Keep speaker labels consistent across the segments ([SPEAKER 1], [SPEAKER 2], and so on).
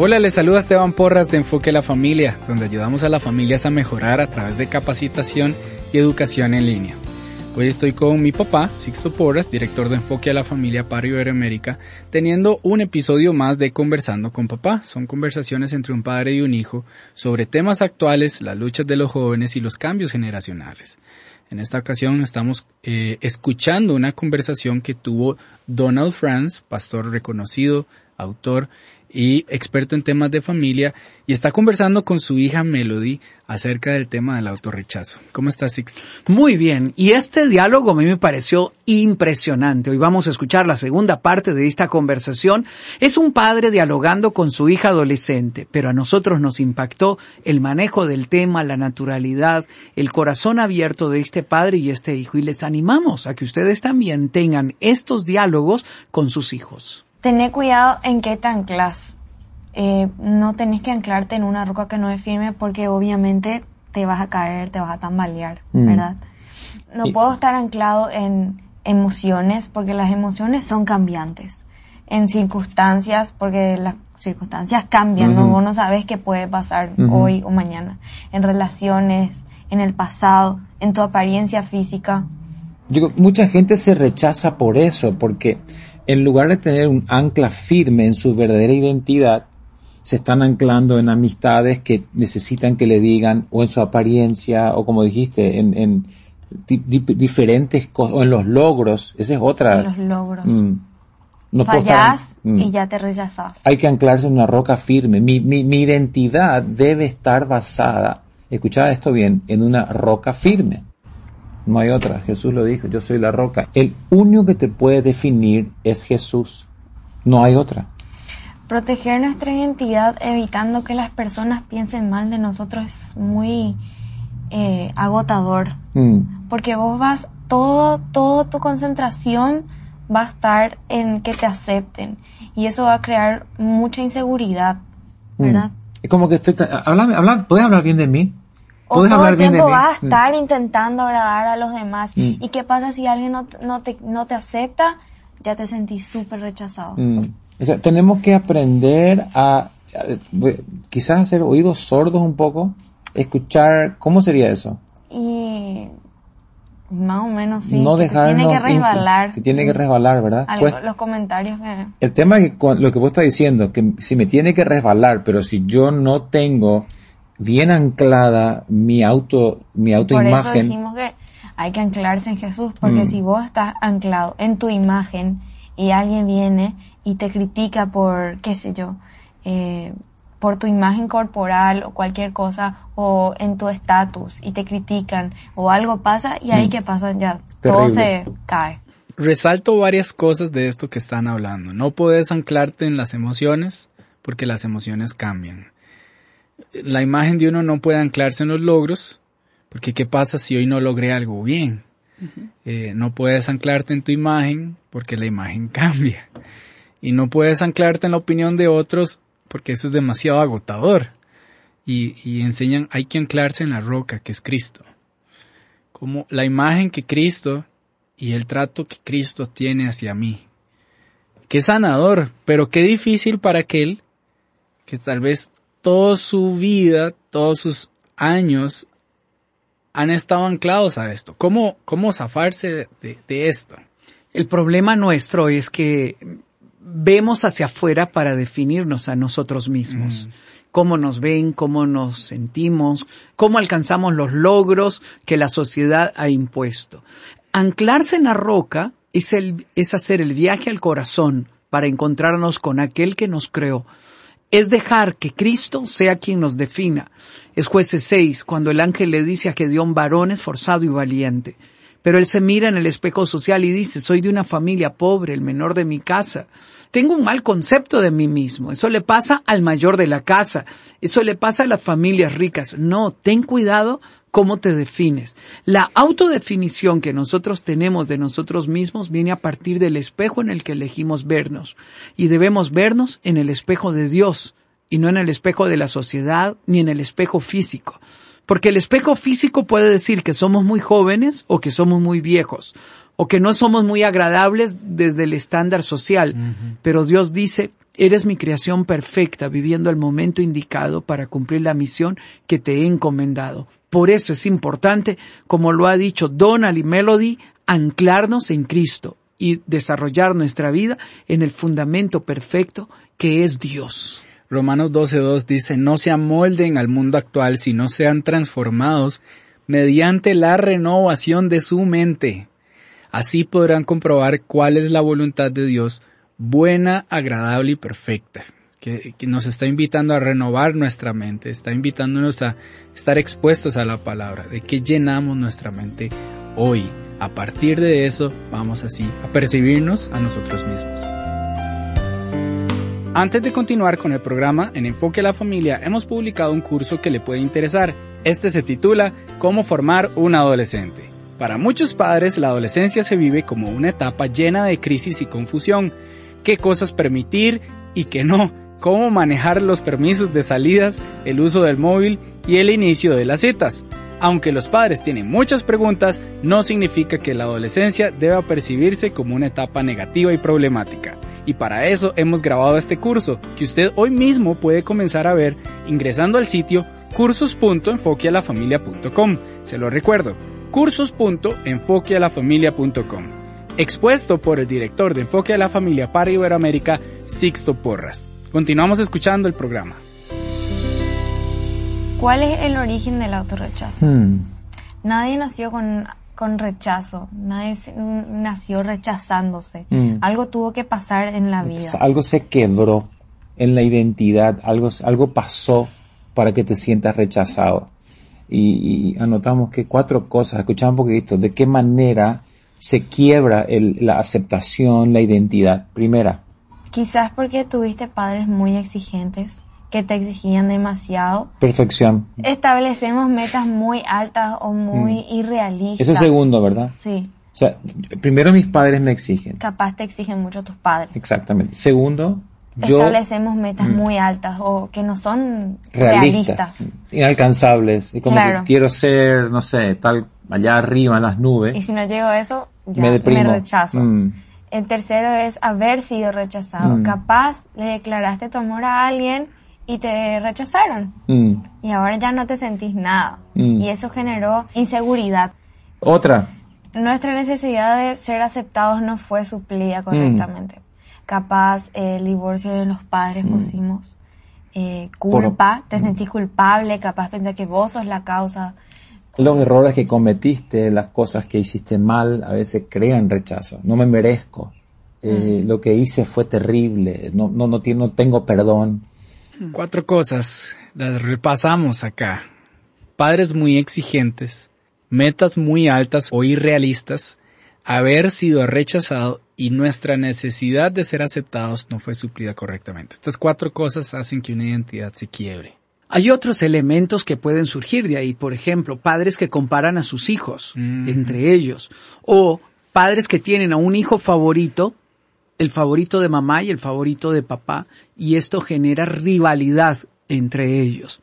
[SPEAKER 1] Hola, les saluda Esteban Porras de Enfoque a la Familia, donde ayudamos a las familias a mejorar a través de capacitación y educación en línea. Hoy estoy con mi papá, Sixto Porras, director de Enfoque a la Familia para Iberoamérica, teniendo un episodio más de Conversando con Papá. Son conversaciones entre un padre y un hijo sobre temas actuales, las luchas de los jóvenes y los cambios generacionales. En esta ocasión estamos eh, escuchando una conversación que tuvo Donald Franz, pastor reconocido, autor y experto en temas de familia, y está conversando con su hija Melody acerca del tema del autorrechazo. ¿Cómo estás, Six?
[SPEAKER 2] Muy bien, y este diálogo a mí me pareció impresionante. Hoy vamos a escuchar la segunda parte de esta conversación. Es un padre dialogando con su hija adolescente, pero a nosotros nos impactó el manejo del tema, la naturalidad, el corazón abierto de este padre y este hijo, y les animamos a que ustedes también tengan estos diálogos con sus hijos.
[SPEAKER 3] Tené cuidado en qué te anclas. Eh, no tenés que anclarte en una roca que no es firme porque obviamente te vas a caer, te vas a tambalear,
[SPEAKER 4] Mm.
[SPEAKER 3] ¿verdad? No puedo estar anclado en emociones porque las emociones son cambiantes. En circunstancias porque las circunstancias cambian, ¿no? Vos no sabes qué puede pasar hoy o mañana. En relaciones, en el pasado, en tu apariencia física.
[SPEAKER 4] Digo, mucha gente se rechaza por eso, porque en lugar de tener un ancla firme en su verdadera identidad, se están anclando en amistades que necesitan que le digan, o en su apariencia, o como dijiste, en, en di- di- diferentes cosas, o en los logros. Esa es otra.
[SPEAKER 3] En los logros.
[SPEAKER 4] Mm. No
[SPEAKER 3] Fallás
[SPEAKER 4] Mm.
[SPEAKER 3] y ya te rechazás.
[SPEAKER 4] Hay que anclarse en una roca firme. Mi, mi, mi identidad debe estar basada, escuchad esto bien, en una roca firme. No hay otra. Jesús lo dijo, yo soy la roca. El único que te puede definir es Jesús. No hay otra.
[SPEAKER 3] Proteger nuestra identidad evitando que las personas piensen mal de nosotros es muy eh, agotador.
[SPEAKER 4] Mm.
[SPEAKER 3] Porque vos vas, todo, todo tu concentración va a estar en que te acepten. Y eso va a crear mucha inseguridad, ¿verdad?
[SPEAKER 4] Mm. Es como que estoy, háblame, habla- ¿puedes hablar bien de mí?
[SPEAKER 3] O
[SPEAKER 4] ¿Puedes
[SPEAKER 3] todo
[SPEAKER 4] hablar
[SPEAKER 3] el
[SPEAKER 4] bien
[SPEAKER 3] tiempo
[SPEAKER 4] mí?
[SPEAKER 3] vas a
[SPEAKER 4] Mm.
[SPEAKER 3] estar intentando agradar a los demás.
[SPEAKER 4] Mm.
[SPEAKER 3] ¿Y qué pasa si alguien no, no, te, no te acepta? Ya te sentís súper rechazado.
[SPEAKER 4] Mm. O sea, tenemos que aprender a, a- quizás hacer oídos sordos un poco, escuchar, ¿cómo sería eso?
[SPEAKER 3] Y más o menos sí.
[SPEAKER 4] no
[SPEAKER 3] que
[SPEAKER 4] dejarnos
[SPEAKER 3] Tiene que resbalar.
[SPEAKER 4] que tiene que resbalar, ¿verdad?
[SPEAKER 3] Algo-
[SPEAKER 4] Pues,
[SPEAKER 3] los comentarios que...
[SPEAKER 4] el tema es que cu- lo que vos estás diciendo, que si me tiene que resbalar, pero si yo no tengo bien anclada mi auto, mi
[SPEAKER 3] Por eso
[SPEAKER 4] autoimagen,
[SPEAKER 3] dijimos que hay que anclarse en Jesús, porque
[SPEAKER 4] Mm.
[SPEAKER 3] si vos estás anclado en tu imagen y alguien viene y te critica por, qué sé yo, eh, por tu imagen corporal o cualquier cosa, o en tu estatus y te critican, o algo pasa, y ahí
[SPEAKER 4] Mm.
[SPEAKER 3] que pasa ya, todo se cae.
[SPEAKER 1] Resalto varias cosas de esto que están hablando. No puedes anclarte en las emociones porque las emociones cambian. La imagen de uno no puede anclarse en los logros porque qué pasa si hoy no logré algo bien. Eh, no puedes anclarte en tu imagen porque la imagen cambia. Y no puedes anclarte en la opinión de otros porque eso es demasiado agotador. Y, y enseñan, hay que anclarse en la roca que es Cristo. Como la imagen que Cristo y el trato que Cristo tiene hacia mí. Qué sanador, pero qué difícil para aquel que tal vez toda su vida, todos sus años han estado anclados a esto. ¿Cómo, cómo zafarse de, de- de esto?
[SPEAKER 2] El problema nuestro es que vemos hacia afuera para definirnos a nosotros mismos.
[SPEAKER 1] Mm.
[SPEAKER 2] Cómo nos ven, cómo nos sentimos, cómo alcanzamos los logros que la sociedad ha impuesto. Anclarse en la roca es, el, es hacer el viaje al corazón para encontrarnos con aquel que nos creó. Es dejar que Cristo sea quien nos defina. Es jueces 6, cuando el ángel le dice a Gedeón varón esforzado y valiente. Pero él se mira en el espejo social y dice, soy de una familia pobre, el menor de mi casa. Tengo un mal concepto de mí mismo. Eso le pasa al mayor de la casa. Eso le pasa a las familias ricas. No, ten cuidado cómo te defines. La autodefinición que nosotros tenemos de nosotros mismos viene a partir del espejo en el que elegimos vernos. Y debemos vernos en el espejo de Dios y no en el espejo de la sociedad ni en el espejo físico. Porque el espejo físico puede decir que somos muy jóvenes o que somos muy viejos, o que no somos muy agradables desde el estándar social. Pero Dios dice, eres mi creación perfecta, viviendo el momento indicado para cumplir la misión que te he encomendado. Por eso es importante, como lo ha dicho Donald y Melody, anclarnos en Cristo y desarrollar nuestra vida en el fundamento perfecto que es Dios.
[SPEAKER 1] Romanos 12.2 dice, no se amolden al mundo actual, sino sean transformados mediante la renovación de su mente. Así podrán comprobar cuál es la voluntad de Dios, buena, agradable y perfecta. Que, nos está invitando a renovar nuestra mente, está invitándonos a estar expuestos a la palabra, de que llenamos nuestra mente hoy. A partir de eso, vamos así a percibirnos a nosotros mismos. Antes de continuar con el programa, en Enfoque a la Familia hemos publicado un curso que le puede interesar. Este se titula Cómo formar un adolescente. Para muchos padres, la adolescencia se vive como una etapa llena de crisis y confusión. ¿Qué cosas permitir y qué no? ¿Cómo manejar los permisos de salidas, el uso del móvil y el inicio de las citas? Aunque los padres tienen muchas preguntas, no significa que la adolescencia deba percibirse como una etapa negativa y problemática y para eso hemos grabado este curso que usted hoy mismo puede comenzar a ver ingresando al sitio cursos.enfoquealafamilia.com. Se lo recuerdo, cursos.enfoquealafamilia.com. Expuesto por el director de Enfoque a la Familia para Iberoamérica, Sixto Porras. Continuamos escuchando el programa.
[SPEAKER 3] ¿Cuál es el origen del autorrechazo?
[SPEAKER 4] Hmm.
[SPEAKER 3] Nadie nació con con rechazo, nadie nació rechazándose.
[SPEAKER 4] Mm.
[SPEAKER 3] Algo tuvo que pasar en la vida.
[SPEAKER 4] Algo se quebró en la identidad, algo, algo pasó para que te sientas rechazado. Y, y anotamos que cuatro cosas, escuchamos un poquito, de qué manera se quiebra el, la aceptación, la identidad. Primera.
[SPEAKER 3] Quizás porque tuviste padres muy exigentes que te exigían demasiado.
[SPEAKER 4] Perfección.
[SPEAKER 3] Establecemos metas muy altas o muy
[SPEAKER 4] Mm.
[SPEAKER 3] irrealistas.
[SPEAKER 4] Eso es segundo, ¿verdad?
[SPEAKER 3] Sí,
[SPEAKER 4] O sea, primero mis padres me exigen.
[SPEAKER 3] capaz te exigen mucho tus padres.
[SPEAKER 4] Exactamente. Segundo, yo
[SPEAKER 3] Establecemos metas
[SPEAKER 4] Mm.
[SPEAKER 3] muy altas o que no son
[SPEAKER 4] realistas,
[SPEAKER 3] realistas.
[SPEAKER 4] inalcanzables. Y como
[SPEAKER 3] Claro.
[SPEAKER 4] que quiero ser, no sé, tal allá arriba en las nubes.
[SPEAKER 3] Y si no llego a eso, ya
[SPEAKER 4] me
[SPEAKER 3] me,
[SPEAKER 4] deprimo.
[SPEAKER 3] rechazo.
[SPEAKER 4] Mm.
[SPEAKER 3] El tercero es haber sido rechazado.
[SPEAKER 4] Mm.
[SPEAKER 3] Capaz le declaraste tu amor a alguien y te rechazaron.
[SPEAKER 4] Mm.
[SPEAKER 3] Y ahora ya no te sentís nada.
[SPEAKER 4] Mm.
[SPEAKER 3] Y eso generó inseguridad.
[SPEAKER 4] Otra.
[SPEAKER 3] Nuestra necesidad de ser aceptados no fue suplida correctamente. Capaz eh, el divorcio de los padres pusimos eh, culpa, te sentís culpable, capaz pensás que vos sos la causa.
[SPEAKER 4] Los errores que cometiste, las cosas que hiciste mal, a veces crean rechazo. No me merezco. Eh, Lo que hice fue terrible. No, no, no, no tengo perdón.
[SPEAKER 1] Cuatro cosas, las repasamos acá. Padres muy exigentes, metas muy altas o irrealistas, haber sido rechazado y nuestra necesidad de ser aceptados no fue suplida correctamente. Estas cuatro cosas hacen que una identidad se quiebre.
[SPEAKER 2] Hay otros elementos que pueden surgir de ahí, por ejemplo, padres que comparan a sus hijos
[SPEAKER 1] Mm.
[SPEAKER 2] entre ellos, o padres que tienen a un hijo favorito, el favorito de mamá y el favorito de papá, y esto genera rivalidad entre ellos.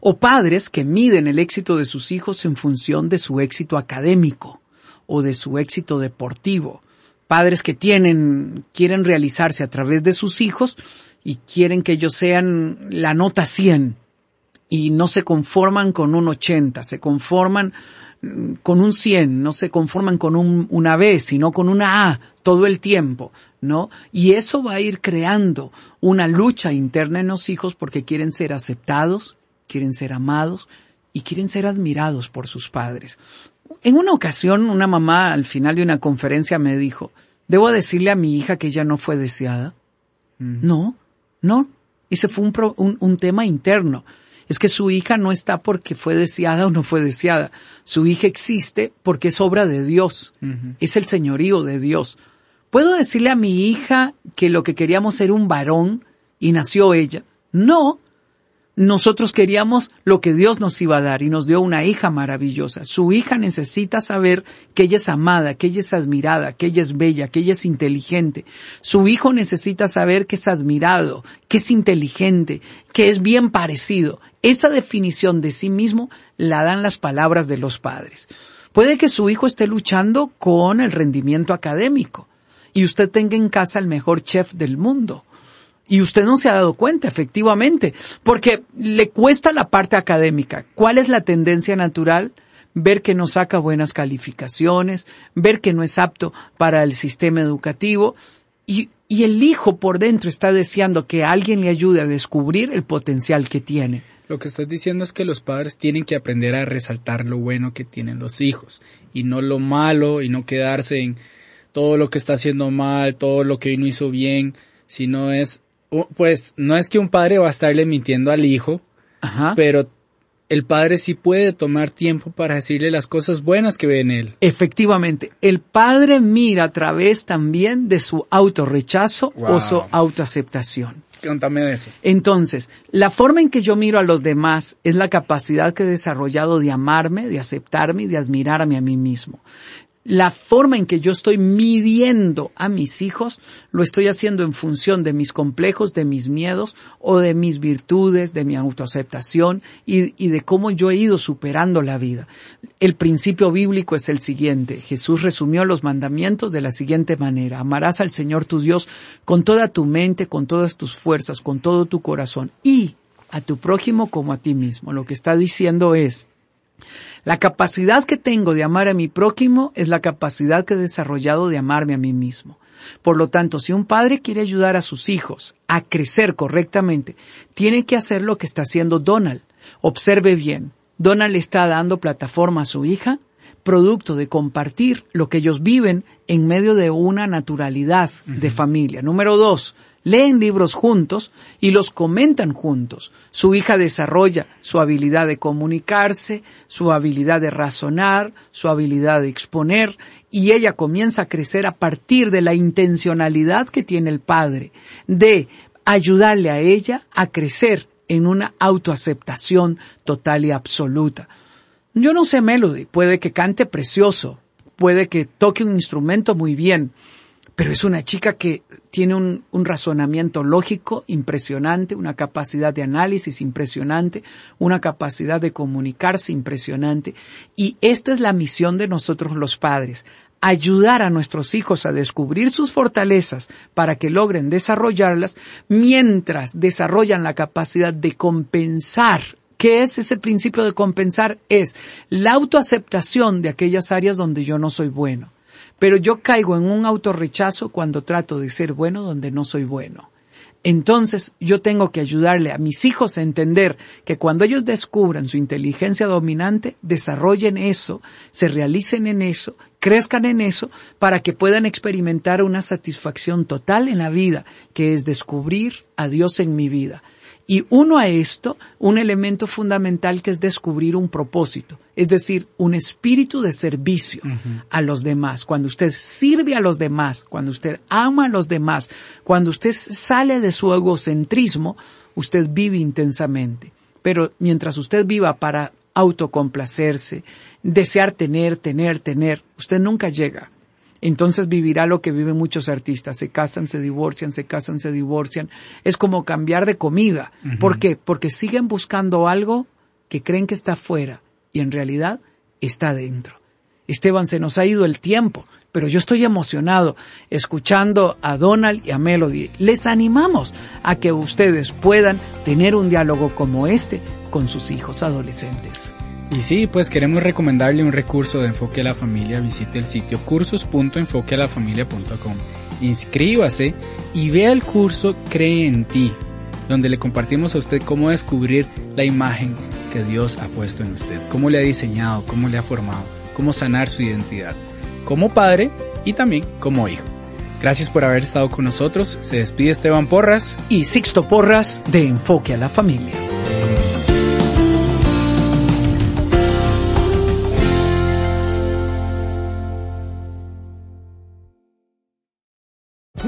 [SPEAKER 2] O padres que miden el éxito de sus hijos en función de su éxito académico o de su éxito deportivo. Padres que tienen, quieren realizarse a través de sus hijos y quieren que ellos sean la nota 100. y no se conforman con un 80, se conforman mm, con un 100, no se conforman con un, una B, sino con una A todo el tiempo, ¿no? Y eso va a ir creando una lucha interna en los hijos porque quieren ser aceptados, quieren ser amados y quieren ser admirados por sus padres. En una ocasión, una mamá al final de una conferencia me dijo, ¿debo decirle a mi hija que ella no fue deseada? No, no. Ese fue un, un, un tema interno es que su hija no está porque fue deseada o no fue deseada. Su hija existe porque es obra de Dios. Es el señorío de Dios. ¿Puedo decirle a mi hija que lo que queríamos era un varón y nació ella? No, nosotros queríamos lo que Dios nos iba a dar y nos dio una hija maravillosa. Su hija necesita saber que ella es amada, que ella es admirada, que ella es bella, que ella es inteligente. Su hijo necesita saber que es admirado, que es inteligente, que es bien parecido. Esa definición de sí mismo la dan las palabras de los padres. Puede que su hijo esté luchando con el rendimiento académico y usted tenga en casa el mejor chef del mundo y usted no se ha dado cuenta, efectivamente, porque le cuesta la parte académica. ¿Cuál es la tendencia natural? Ver que no saca buenas calificaciones, ver que no es apto para el sistema educativo y, el hijo por dentro está deseando que alguien le ayude a descubrir el potencial que tiene.
[SPEAKER 1] Lo que estás diciendo es que los padres tienen que aprender a resaltar lo bueno que tienen los hijos y no lo malo y no quedarse en todo lo que está haciendo mal, todo lo que hoy no hizo bien, sino es pues no es que un padre va a estarle mintiendo al hijo, pero el padre sí puede tomar tiempo para decirle las cosas buenas que ve en él.
[SPEAKER 2] Efectivamente, el padre mira a través también de su autorrechazo o su autoaceptación.
[SPEAKER 1] Contame de eso.
[SPEAKER 2] Entonces, la forma en que yo miro a los demás es la capacidad que he desarrollado de amarme, de aceptarme y de admirarme a mí mismo la forma en que yo estoy midiendo a mis hijos, lo estoy haciendo en función de mis complejos, de mis miedos o de mis virtudes, de mi autoaceptación y, y, de cómo yo he ido superando la vida. El principio bíblico es el siguiente. Jesús resumió los mandamientos de la siguiente manera. Amarás al Señor tu Dios con toda tu mente, con todas tus fuerzas, con todo tu corazón y a tu prójimo como a ti mismo. Lo que está diciendo es, la capacidad que tengo de amar a mi prójimo es la capacidad que he desarrollado de amarme a mí mismo. Por lo tanto, si un padre quiere ayudar a sus hijos a crecer correctamente, tiene que hacer lo que está haciendo Donald. Observe bien. Donald está dando plataforma a su hija, producto de compartir lo que ellos viven en medio de una naturalidad de familia. Número dos, leen libros juntos y los comentan juntos. Su hija desarrolla su habilidad de comunicarse, su habilidad de razonar, su habilidad de exponer y ella comienza a crecer a partir de la intencionalidad que tiene el padre de ayudarle a ella a crecer en una autoaceptación total y absoluta. Yo no sé Melody, puede que cante precioso, puede que toque un instrumento muy bien, pero es una chica que tiene un, razonamiento lógico impresionante, una capacidad de análisis impresionante, una capacidad de comunicarse impresionante. Y esta es la misión de nosotros los padres, ayudar a nuestros hijos a descubrir sus fortalezas para que logren desarrollarlas mientras desarrollan la capacidad de compensar ¿Qué es ese principio de compensar? Es la autoaceptación de aquellas áreas donde yo no soy bueno pero yo caigo en un autorrechazo cuando trato de ser bueno donde no soy bueno. Entonces yo tengo que ayudarle a mis hijos a entender que cuando ellos descubran su inteligencia dominante, desarrollen eso, se realicen en eso, crezcan en eso, para que puedan experimentar una satisfacción total en la vida, que es descubrir a Dios en mi vida. Y uno a esto, un elemento fundamental que es descubrir un propósito, es decir, un espíritu de servicio a los demás. Cuando usted sirve a los demás, cuando usted ama a los demás, cuando usted sale de su egocentrismo, usted vive intensamente. Pero mientras usted viva para autocomplacerse, desear tener, tener, tener, usted nunca llega entonces vivirá lo que viven muchos artistas. Se casan, se divorcian, se casan, se divorcian. Es como cambiar de comida. ¿Por qué? Porque siguen buscando algo que creen que está fuera y en realidad está dentro. Esteban, se nos ha ido el tiempo. pero yo estoy emocionado escuchando a Donald y a Melody. Les animamos a que ustedes puedan tener un diálogo como este con sus hijos adolescentes.
[SPEAKER 1] Y sí, pues queremos recomendarle un recurso de enfoque a la familia. Visite el sitio cursos.enfoquealafamilia.com. Inscríbase y vea el curso Cree en ti, donde le compartimos a usted cómo descubrir la imagen que Dios ha puesto en usted, cómo le ha diseñado, cómo le ha formado, cómo sanar su identidad, como padre y también como hijo. Gracias por haber estado con nosotros. Se despide Esteban Porras
[SPEAKER 2] y Sixto Porras de Enfoque a la Familia.